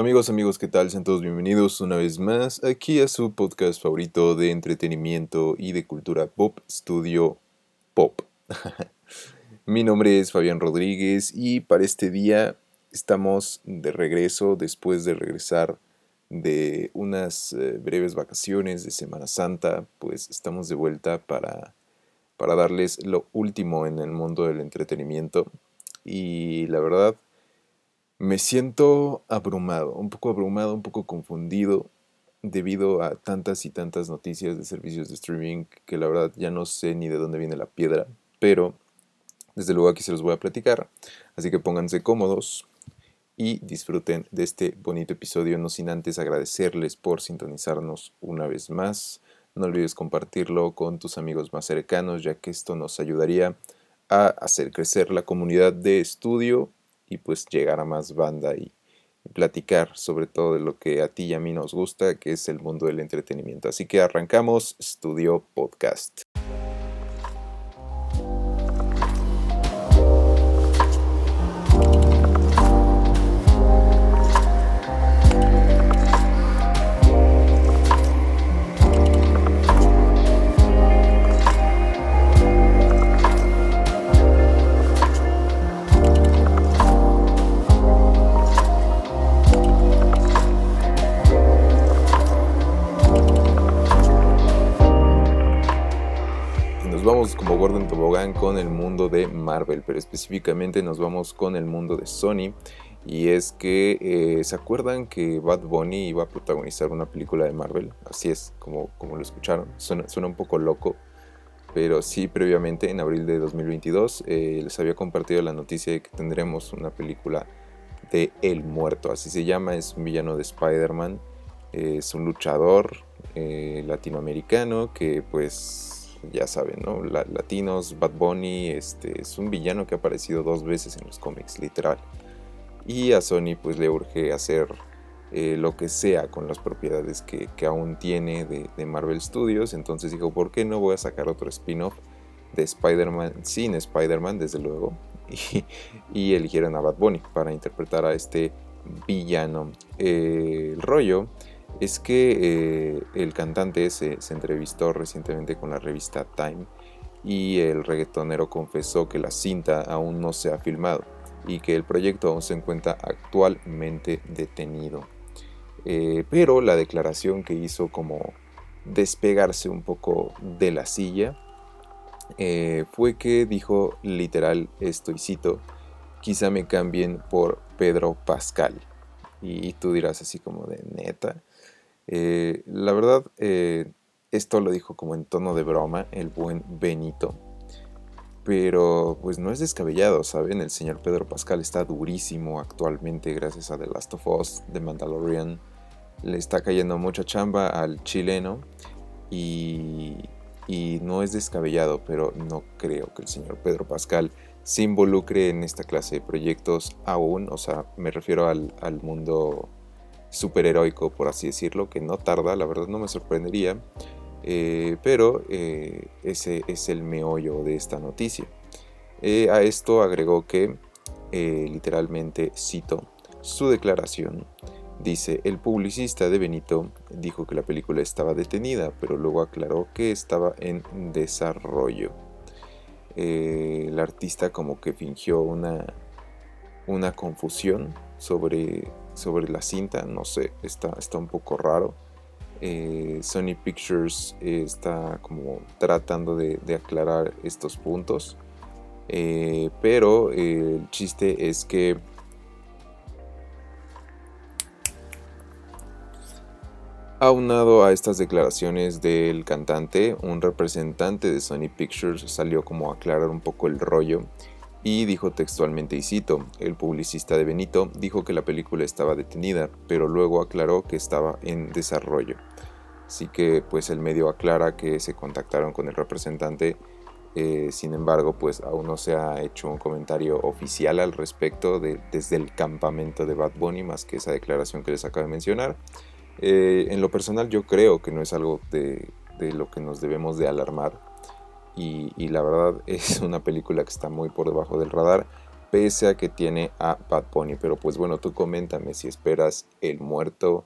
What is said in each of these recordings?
Amigos, amigos, ¿qué tal? Sean todos bienvenidos una vez más aquí a su podcast favorito de entretenimiento y de cultura pop, Studio Pop. Mi nombre es Fabián Rodríguez y para este día estamos de regreso después de regresar de unas eh, breves vacaciones de Semana Santa, pues estamos de vuelta para, para darles lo último en el mundo del entretenimiento y la verdad me siento abrumado, un poco abrumado, un poco confundido debido a tantas y tantas noticias de servicios de streaming que la verdad ya no sé ni de dónde viene la piedra, pero desde luego aquí se los voy a platicar, así que pónganse cómodos y disfruten de este bonito episodio, no sin antes agradecerles por sintonizarnos una vez más. No olvides compartirlo con tus amigos más cercanos, ya que esto nos ayudaría a hacer crecer la comunidad de estudio y pues llegar a más banda y platicar sobre todo de lo que a ti y a mí nos gusta, que es el mundo del entretenimiento. Así que arrancamos Studio Podcast. Como Gordon Tobogán con el mundo de Marvel, pero específicamente nos vamos con el mundo de Sony. Y es que, eh, ¿se acuerdan que Bad Bunny iba a protagonizar una película de Marvel? Así es, como, como lo escucharon. Suena, un poco loco, pero sí, previamente, en abril de 2022, eh, les había compartido la noticia de que tendremos una película de El Muerto. Así se llama, es un villano de Spider-Man. es un luchador eh, latinoamericano que pues ya saben, ¿no? latinos, Bad Bunny, este, es un villano que ha aparecido dos veces en los cómics, literal. Y a Sony pues le urge hacer eh, lo que sea con las propiedades que, aún tiene de, Marvel Studios. Entonces dijo, ¿por qué no voy a sacar otro spin-off de Spider-Man sin Spider-Man, desde luego? Y, eligieron a Bad Bunny para interpretar a este villano. Eh, el rollo es que eh, el cantante se, entrevistó recientemente con la revista Time y el reggaetonero confesó que la cinta aún no se ha filmado y que el proyecto aún se encuentra actualmente detenido. Eh, pero la declaración que hizo como despegarse un poco de la silla eh, fue que dijo literal esto y cito, quizá me cambien por Pedro Pascal. Y tú dirás así como de neta. Eh, la verdad, eh, esto lo dijo como en tono de broma el buen Benito. Pero pues no es descabellado, ¿saben? El señor Pedro Pascal está durísimo actualmente gracias a The Last of Us, The Mandalorian. Le está cayendo mucha chamba al chileno y, no es descabellado, pero no creo que el señor Pedro Pascal se involucre en esta clase de proyectos aún. O sea, me refiero al, al mundo superheroico, por así decirlo, que no tarda, la verdad no me sorprendería, eh, pero eh, ese es el meollo de esta noticia. Eh, a esto agregó que, literalmente cito, su declaración dice, el publicista de Benito dijo que la película estaba detenida, pero luego aclaró que estaba en desarrollo. el artista como que fingió una, una confusión sobre sobre la cinta, no sé, está, está un poco raro. Eh, Sony Pictures eh, está como tratando de, aclarar estos puntos. Eh, pero el chiste es que Aunado a estas declaraciones del cantante, un representante de Sony Pictures salió como a aclarar un poco el rollo y dijo textualmente, y cito, el publicista de Benito dijo que la película estaba detenida, pero luego aclaró que estaba en desarrollo. Así que pues el medio aclara que se contactaron con el representante, eh, sin embargo pues aún no se ha hecho un comentario oficial al respecto de, desde el campamento de Bad Bunny, más que esa declaración que les acabo de mencionar. Eh, en lo personal yo creo que no es algo de, de lo que nos debemos de alarmar y, la verdad es una película que está muy por debajo del radar. pese a que tiene a Bad Bunny. Pero pues bueno, tú coméntame si esperas El Muerto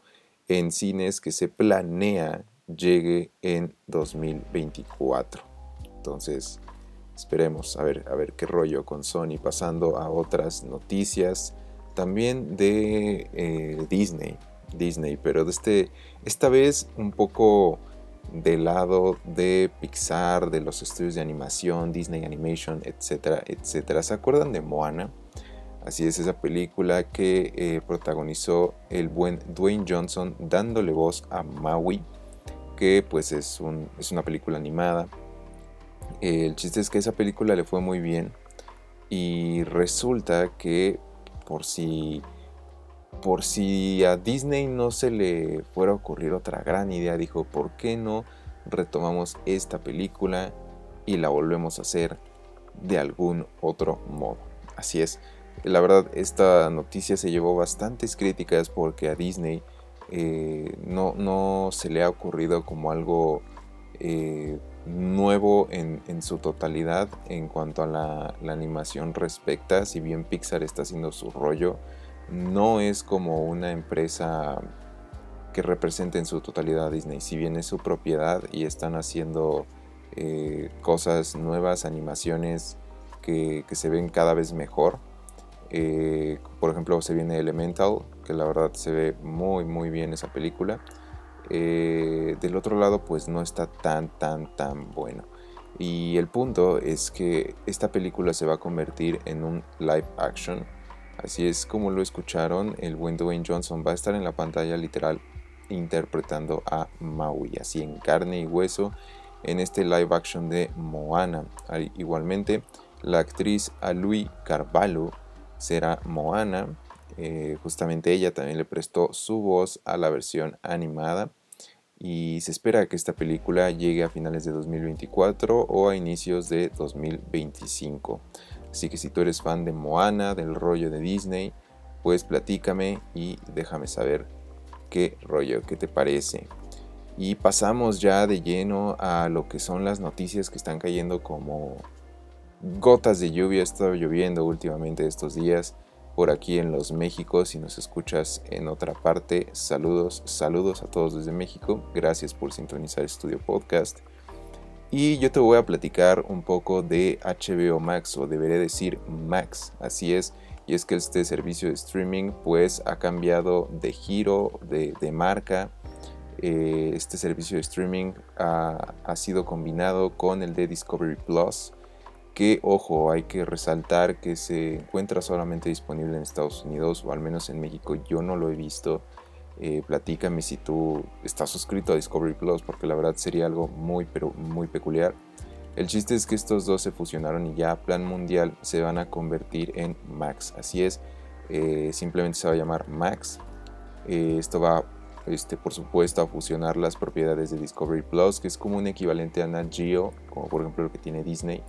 en cines que se planea llegue en 2024. Entonces, esperemos a ver, a ver qué rollo con Sony. Pasando a otras noticias también de eh, Disney. Disney, pero de este, esta vez un poco del lado de Pixar, de los estudios de animación, Disney Animation, etcétera, etcétera. ¿Se acuerdan de Moana? Así es esa película que eh, protagonizó el buen Dwayne Johnson dándole voz a Maui, que pues es, un, es una película animada. el chiste es que esa película le fue muy bien y resulta que por si por si a Disney no se le fuera a ocurrir otra gran idea, dijo, ¿por qué no retomamos esta película y la volvemos a hacer de algún otro modo? Así es, la verdad esta noticia se llevó bastantes críticas porque a Disney eh, no, no, se le ha ocurrido como algo eh, nuevo en, su totalidad en cuanto a la, la animación respecta, si bien Pixar está haciendo su rollo, no es como una empresa que represente en su totalidad a Disney. Si bien es su propiedad y están haciendo eh, cosas nuevas, animaciones que, se ven cada vez mejor. Eh, por ejemplo, se viene Elemental, que la verdad se ve muy muy bien esa película. Eh, del otro lado, pues no está tan tan tan bueno. Y el punto es que esta película se va a convertir en un live action Así es como lo escucharon, el buen Dwayne Johnson va a estar en la pantalla literal interpretando a Maui, así en carne y hueso, en este live action de Moana. Igualmente, la actriz Alui Carvalho será Moana. Eh, justamente ella también le prestó su voz a la versión animada y se espera que esta película llegue a finales de 2024 o a inicios de 2025. Así que si tú eres fan de Moana, del rollo de Disney, pues platícame y déjame saber qué rollo, qué te parece. Y pasamos ya de lleno a lo que son las noticias que están cayendo como gotas de lluvia. Ha estado lloviendo últimamente estos días por aquí en los México. Si nos escuchas en otra parte, saludos, saludos a todos desde México. Gracias por sintonizar Estudio Podcast. Y yo te voy a platicar un poco de HBO Max, o debería decir Max, así es. Y es que este servicio de streaming pues ha cambiado de giro, de, marca. Eh, este servicio de streaming ha, ha, sido combinado con el de Discovery Plus. Que ojo, hay que resaltar que se encuentra solamente disponible en Estados Unidos o al menos en México. Yo no lo he visto. Eh, platícame si tú estás suscrito a Discovery Plus, porque la verdad sería algo muy, pero muy peculiar. El chiste es que estos dos se fusionaron y ya plan mundial se van a convertir en Max. Así es, eh, simplemente se va a llamar Max. Eh, esto va, este, por supuesto, a fusionar las propiedades de Discovery Plus, que es como un equivalente a Nat Geo, como por ejemplo lo que tiene Disney,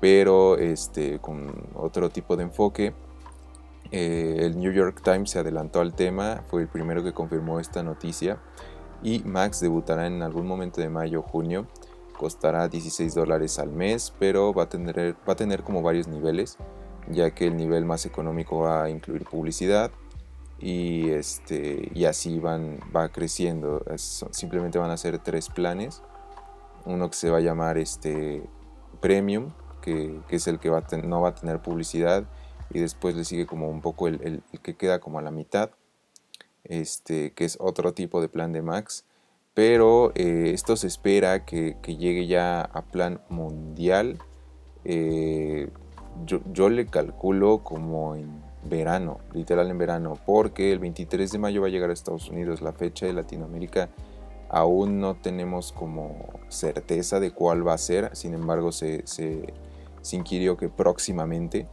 pero este, con otro tipo de enfoque. Eh, el New York Times se adelantó al tema, fue el primero que confirmó esta noticia y Max debutará en algún momento de mayo o junio. Costará 16 dólares al mes, pero va a, tener, va a tener como varios niveles, ya que el nivel más económico va a incluir publicidad y, este, y así van, va creciendo. simplemente van a ser tres planes. Uno que se va a llamar este, Premium, que, es el que va no va a tener publicidad y después le sigue como un poco el, que queda como a la mitad, este, que es otro tipo de plan de Max. Pero eh, esto se espera que, llegue ya a plan mundial. Eh, yo, yo, le calculo como en verano, literal en verano, porque el 23 de mayo va a llegar a Estados Unidos. La fecha de Latinoamérica aún no tenemos como certeza de cuál va a ser. Sin embargo, se, se, se inquirió que próximamente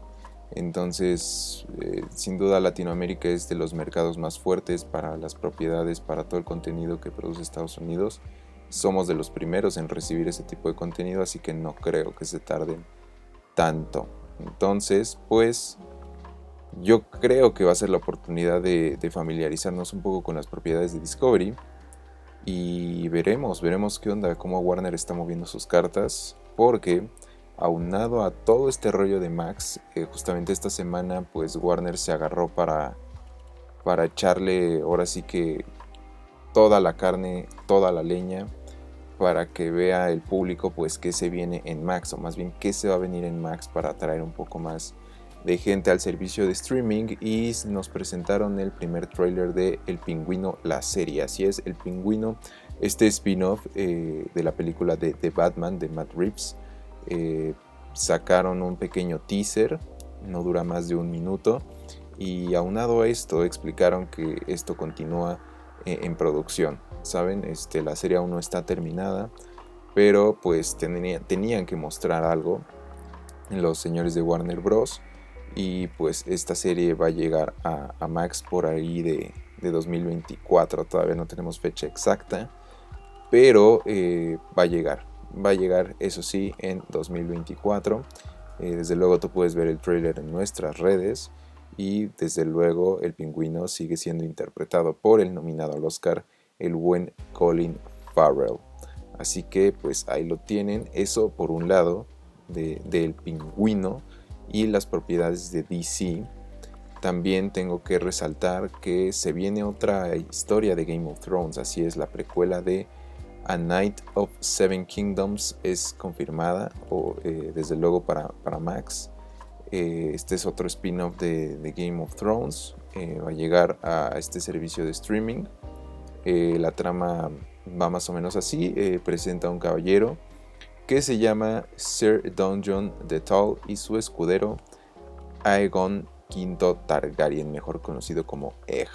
entonces, eh, sin duda Latinoamérica es de los mercados más fuertes para las propiedades, para todo el contenido que produce Estados Unidos. Somos de los primeros en recibir ese tipo de contenido, así que no creo que se tarden tanto. Entonces, pues yo creo que va a ser la oportunidad de, de familiarizarnos un poco con las propiedades de Discovery. Y veremos, veremos qué onda, cómo Warner está moviendo sus cartas, porque aunado a todo este rollo de Max, eh, justamente esta semana pues Warner se agarró para, para echarle ahora sí que toda la carne, toda la leña, para que vea el público pues qué se viene en Max, o más bien qué se va a venir en Max para atraer un poco más de gente al servicio de streaming y nos presentaron el primer trailer de El Pingüino, la serie, así es, El Pingüino, este spin-off eh, de la película de, de, Batman de Matt Reeves, eh, sacaron un pequeño teaser, no dura más de un minuto, y aunado a esto explicaron que esto continúa eh, en producción. Saben, este, la serie aún no está terminada, pero pues tenían que mostrar algo los señores de Warner Bros. Y pues esta serie va a llegar a, Max por ahí de, 2024. Todavía no tenemos fecha exacta, pero eh, va a llegar. Va a llegar, eso sí, en 2024. Eh, desde luego tú puedes ver el trailer en nuestras redes y desde luego el pingüino sigue siendo interpretado por el nominado al Oscar, el buen Colin Farrell. Así que pues ahí lo tienen, eso por un lado del pingüino y las propiedades de DC. También tengo que resaltar que se viene otra historia de Game of Thrones, así es la precuela de A Night of Seven Kingdoms es confirmada o eh, desde luego para, para Max eh, este es otro spin-off de, Game of Thrones. Eh, va a llegar a este servicio de streaming. La trama va más o menos así. presenta a un caballero que se llama Sir Donjon de Tall y su escudero Aegon V Targaryen, mejor conocido como Egg.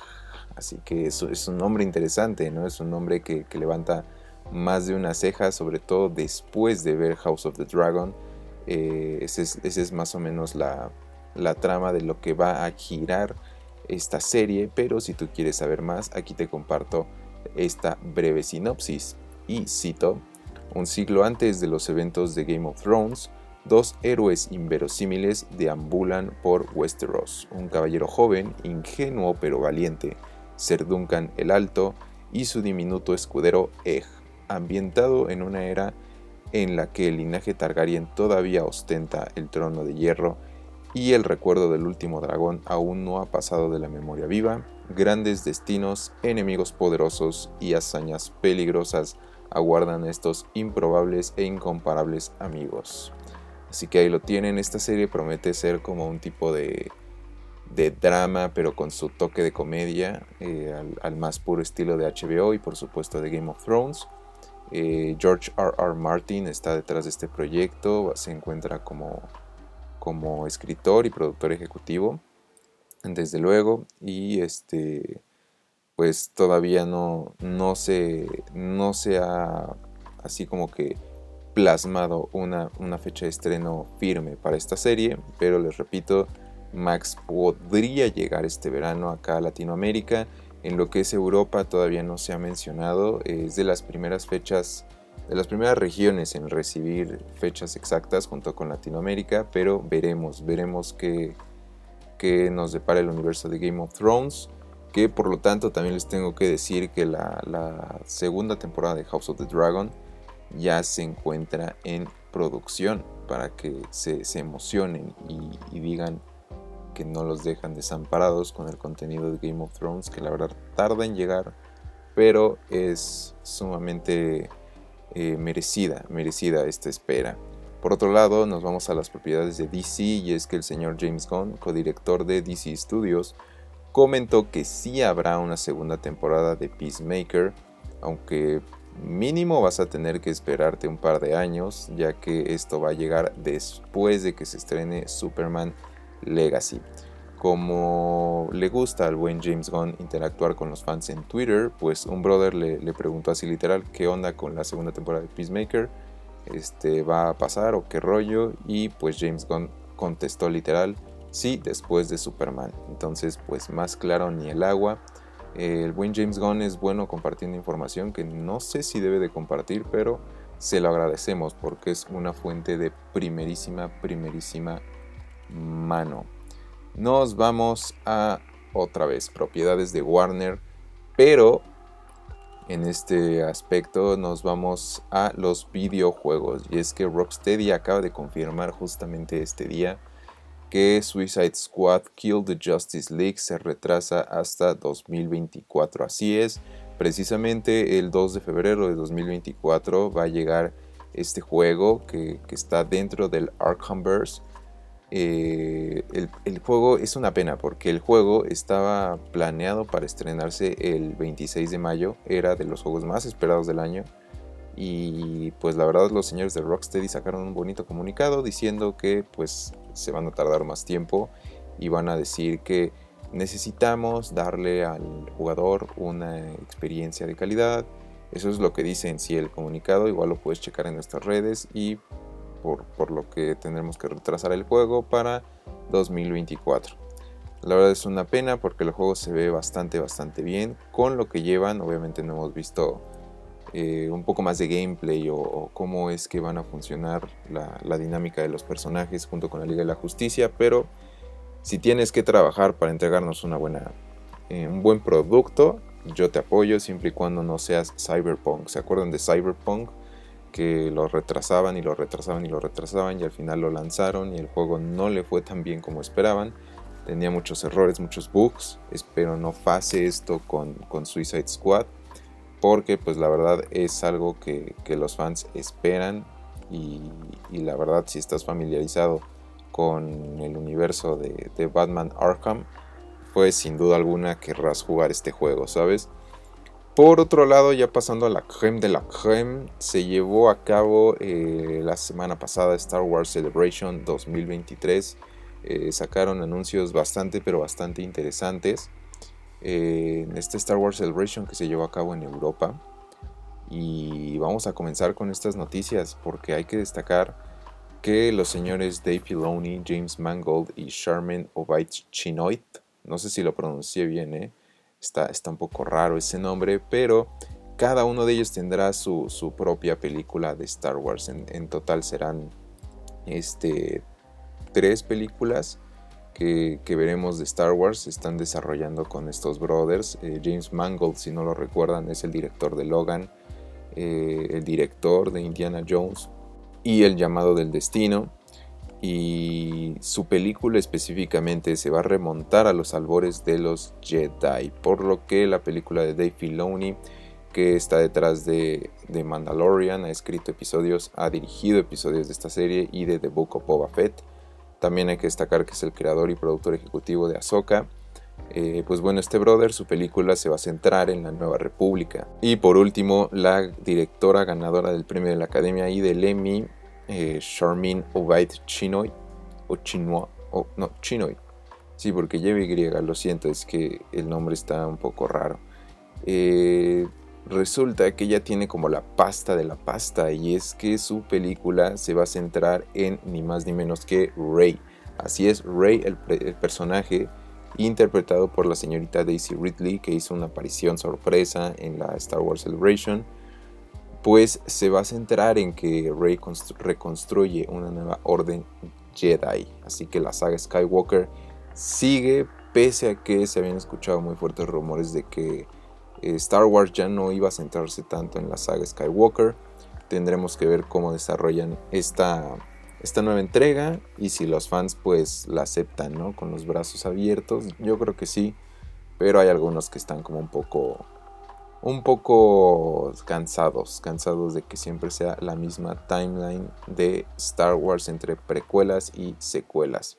Así que es un nombre interesante, ¿no? Es un nombre que levanta más de una ceja, sobre todo después de ver House of the Dragon. Eh, esa es, más o menos la, trama de lo que va a girar esta serie, pero si tú quieres saber más, aquí te comparto esta breve sinopsis. Y cito, un siglo antes de los eventos de Game of Thrones, dos héroes inverosímiles deambulan por Westeros, un caballero joven, ingenuo pero valiente, Ser Duncan el Alto, y su diminuto escudero Egg, ambientado en una era en la que el linaje Targaryen todavía ostenta el trono de hierro y el recuerdo del último dragón aún no ha pasado de la memoria viva, grandes destinos, enemigos poderosos y hazañas peligrosas aguardan a estos improbables e incomparables amigos. Así que ahí lo tienen, esta serie promete ser como un tipo de, de drama, pero con su toque de comedia, eh, al más puro estilo de HBO y por supuesto de Game of Thrones. Eh, George R. R. Martin está detrás de este proyecto, se encuentra como, como escritor y productor ejecutivo, desde luego, y este pues todavía no, no, se, no se ha así como que plasmado una, una fecha de estreno firme para esta serie, pero les repito, Max podría llegar este verano acá a Latinoamérica en lo que es Europa todavía no se ha mencionado, es de las primeras fechas, de las primeras regiones en recibir fechas exactas junto con Latinoamérica, pero veremos, veremos qué, nos depara el universo de Game of Thrones, que por lo tanto también les tengo que decir que la, segunda temporada de House of the Dragon ya se encuentra en producción para que se, emocionen y digan que no los dejan desamparados con el contenido de Game of Thrones, que la verdad tarda en llegar, pero es sumamente eh, merecida, merecida esta espera. Por otro lado, nos vamos a las propiedades de DC y es que el señor James Gunn, codirector de DC Studios, comentó que sí habrá una segunda temporada de Peacemaker, aunque mínimo vas a tener que esperarte un par de años, ya que esto va a llegar después de que se estrene Superman Legacy. Como le gusta al buen James Gunn interactuar con los fans en Twitter, pues un brother le, preguntó así literal qué onda con la segunda temporada de Peacemaker, este, va a pasar o qué rollo, y pues James Gunn contestó literal, sí, después de Superman. Entonces, pues más claro ni el agua. El buen James Gunn es bueno compartiendo información que no sé si debe de compartir, pero se lo agradecemos porque es una fuente de primerísima, primerísima mano. Nos vamos a otra vez propiedades de Warner, pero en este aspecto nos vamos a los videojuegos y es que Rocksteady acaba de confirmar justamente este día que Suicide Squad Kill the Justice League se retrasa hasta 2024. Así es, precisamente el 2 de febrero de 2024 va a llegar este juego que, está dentro del Arkhamverse. Eh, el, el, juego es una pena porque el juego estaba planeado para estrenarse el 26 de mayo, era de los juegos más esperados del año y pues la verdad los señores de Rocksteady sacaron un bonito comunicado diciendo que pues se van a tardar más tiempo y van a decir que necesitamos darle al jugador una experiencia de calidad. Eso es lo que dice en sí el comunicado, igual lo puedes checar en nuestras redes y por, por lo que tendremos que retrasar el juego para 2024. La verdad es una pena porque el juego se ve bastante, bastante bien. Con lo que llevan, obviamente no hemos visto eh, un poco más de gameplay o, cómo es que van a funcionar la, dinámica de los personajes junto con la Liga de la Justicia, pero si tienes que trabajar para entregarnos una buena, eh, un buen producto, yo te apoyo siempre y cuando no seas Cyberpunk. ¿Se acuerdan de Cyberpunk? Que lo retrasaban y lo retrasaban y lo retrasaban y al final lo lanzaron y el juego no le fue tan bien como esperaban. Tenía muchos errores, muchos bugs. Espero no pase esto con, con Suicide Squad porque pues la verdad es algo que, los fans esperan y, la verdad si estás familiarizado con el universo de, Batman Arkham pues sin duda alguna querrás jugar este juego, ¿sabes? Por otro lado, ya pasando a la creme de la creme, se llevó a cabo eh, la semana pasada Star Wars Celebration 2023. Eh, sacaron anuncios bastante, pero bastante interesantes en este Star Wars Celebration que se llevó a cabo en Europa. Y vamos a comenzar con estas noticias porque hay que destacar que los señores Dave Filoni, James Mangold y Charmin Obaid Chinoit, no sé si lo pronuncié bien, ¿eh? Está, está, un poco raro ese nombre, pero cada uno de ellos tendrá su, propia película de Star Wars. En, en total serán este, tres películas que, veremos de Star Wars se están desarrollando con estos brothers. Eh, James Mangold, si no lo recuerdan, es el director de Logan, eh, el director de Indiana Jones y El llamado del destino. Y su película específicamente se va a remontar a los albores de los Jedi, por lo que la película de Dave Filoni, que está detrás de, de Mandalorian, ha escrito episodios, ha dirigido episodios de esta serie y de The Book of Boba Fett también hay que destacar que es el creador y productor ejecutivo de Ahsoka. Eh, pues bueno, este brother, su película se va a centrar en la Nueva República. Y por último, la directora ganadora del premio de la Academia y del Emmy, eh, Charmin Obaid Chinoy, o Chinoy, o no, Chinoy. Sí, porque lleva Y, lo siento, es que el nombre está un poco raro. Eh, resulta que ella tiene como la pasta de la pasta y es que su película se va a centrar en ni más ni menos que Rey. Así es, Rey, el, personaje interpretado por la señorita Daisy Ridley que hizo una aparición sorpresa en la Star Wars Celebration, pues se va a centrar en que Rey reconstruye una nueva orden Jedi. Así que la saga Skywalker sigue pese a que se habían escuchado muy fuertes rumores de que eh, Star Wars ya no iba a centrarse tanto en la saga Skywalker. Tendremos que ver cómo desarrollan esta, esta nueva entrega y si los fans pues la aceptan, ¿no? Con los brazos abiertos. Yo creo que sí, pero hay algunos que están como un poco un poco cansados, cansados de que siempre sea la misma timeline de Star Wars entre precuelas y secuelas.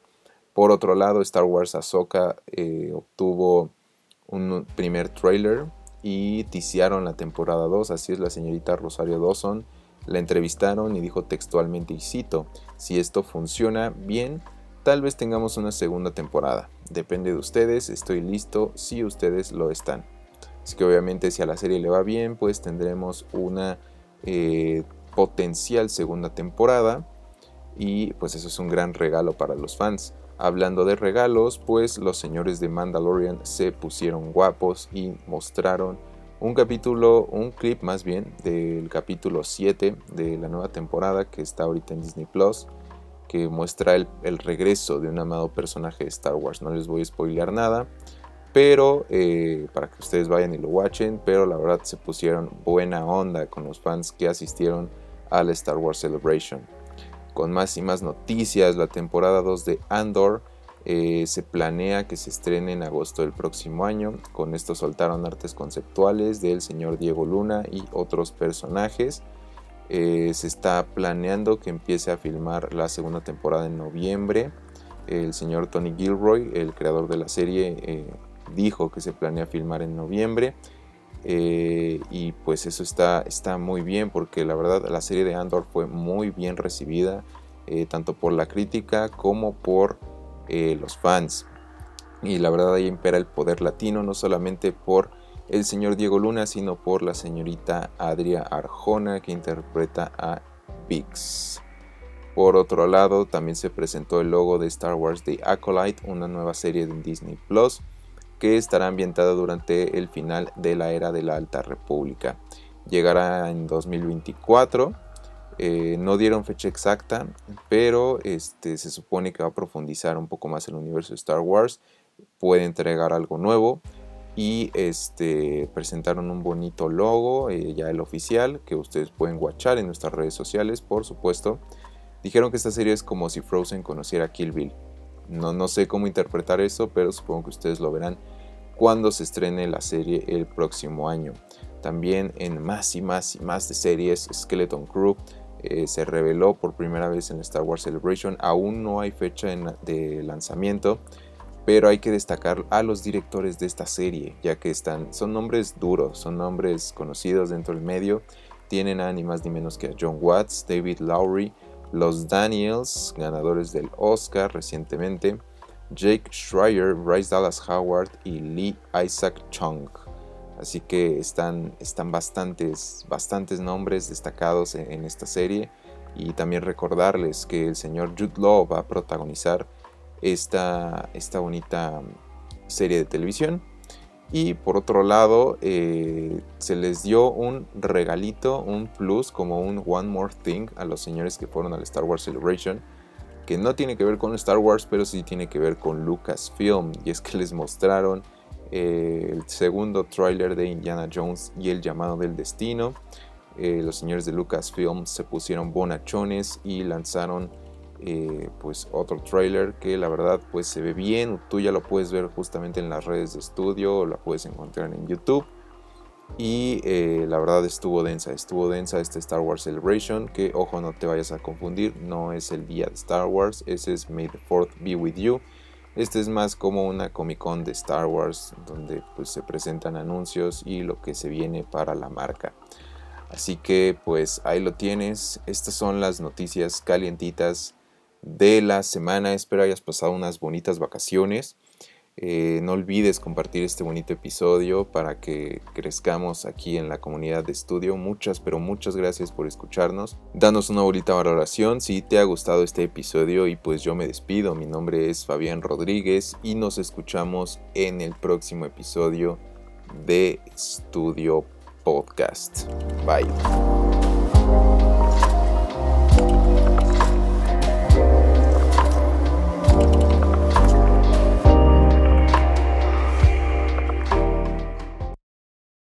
Por otro lado, Star Wars Ahsoka eh, obtuvo un primer trailer y ticiaron la temporada 2, así es la señorita Rosario Dawson. La entrevistaron y dijo textualmente, y cito, si esto funciona bien, tal vez tengamos una segunda temporada. Depende de ustedes, estoy listo si ustedes lo están. Así que obviamente si a la serie le va bien, pues tendremos una eh, potencial segunda temporada. Y pues eso es un gran regalo para los fans. Hablando de regalos, pues los señores de Mandalorian se pusieron guapos y mostraron un capítulo, un clip más bien, del capítulo 7 de la nueva temporada que está ahorita en Disney Plus, que muestra el, regreso de un amado personaje de Star Wars. No les voy a spoilear nada, pero eh, para que ustedes vayan y lo watchen, pero la verdad se pusieron buena onda con los fans que asistieron al Star Wars Celebration. Con más y más noticias, la temporada 2 de Andor eh, se planea que se estrene en agosto del próximo año. Con esto soltaron artes conceptuales del señor Diego Luna y otros personajes. Eh, se está planeando que empiece a filmar la segunda temporada en noviembre. El señor Tony Gilroy, el creador de la serie, dijo que se planea filmar en noviembre. y pues eso está, está muy bien porque la verdad la serie de Andor fue muy bien recibida, tanto por la crítica como por eh, los fans. Y la verdad ahí impera el poder latino, no solamente por el señor Diego Luna, sino por la señorita Adria Arjona que interpreta a Vix. Por otro lado, también se presentó el logo de Star Wars The Acolyte, una nueva serie de Disney Plus que estará ambientada durante el final de la era de la Alta República. Llegará en 2024 eh, no dieron fecha exacta, pero este, se supone que va a profundizar un poco más el universo de Star Wars. Puede entregar algo nuevo. Y este, presentaron un bonito logo, eh, ya el oficial, que ustedes pueden watchar en nuestras redes sociales, por supuesto. Dijeron que esta serie es como si Frozen conociera a Kill Bill. No, no sé cómo interpretar eso, pero supongo que ustedes lo verán cuando se estrene la serie el próximo año. También en más y más y más de series, Skeleton Crew eh, se reveló por primera vez en Star Wars Celebration. Aún no hay fecha de lanzamiento, pero hay que destacar a los directores de esta serie, ya que están, son nombres duros, son nombres conocidos dentro del medio. Tienen a ni más ni menos que a John Watts, David Lowry, los Daniels, ganadores del Oscar recientemente, Jake Schreier, Bryce Dallas Howard y Lee Isaac Chung. Así que están, están bastantes, bastantes nombres destacados en, esta serie. Y también recordarles que el señor Jude Law va a protagonizar esta, esta bonita serie de televisión. Y por otro lado, eh, se les dio un regalito, un plus, como un One More Thing a los señores que fueron al Star Wars Celebration, que no tiene que ver con Star Wars, pero sí tiene que ver con Lucasfilm. Y es que les mostraron eh, el segundo tráiler de Indiana Jones y el llamado del destino. Eh, los señores de Lucasfilm se pusieron bonachones y lanzaron eh, pues otro tráiler que la verdad pues se ve bien. Tú ya lo puedes ver justamente en las redes de estudio, la puedes encontrar en YouTube. Y la verdad estuvo densa, estuvo densa este Star Wars Celebration, que ojo no te vayas a confundir, no es el día de Star Wars, ese es May the 4th be with you. Este es más como una Comic Con de Star Wars donde pues se presentan anuncios y lo que se viene para la marca. Así que pues ahí lo tienes. Estas son las noticias calientitas de la semana. Espero hayas pasado unas bonitas vacaciones. Eh, no olvides compartir este bonito episodio para que crezcamos aquí en la comunidad de estudio. Muchas, pero muchas gracias por escucharnos. Danos una bonita valoración si te ha gustado este episodio y pues yo me despido. Mi nombre es Fabián Rodríguez y nos escuchamos en el próximo episodio de Estudio Podcast. Bye.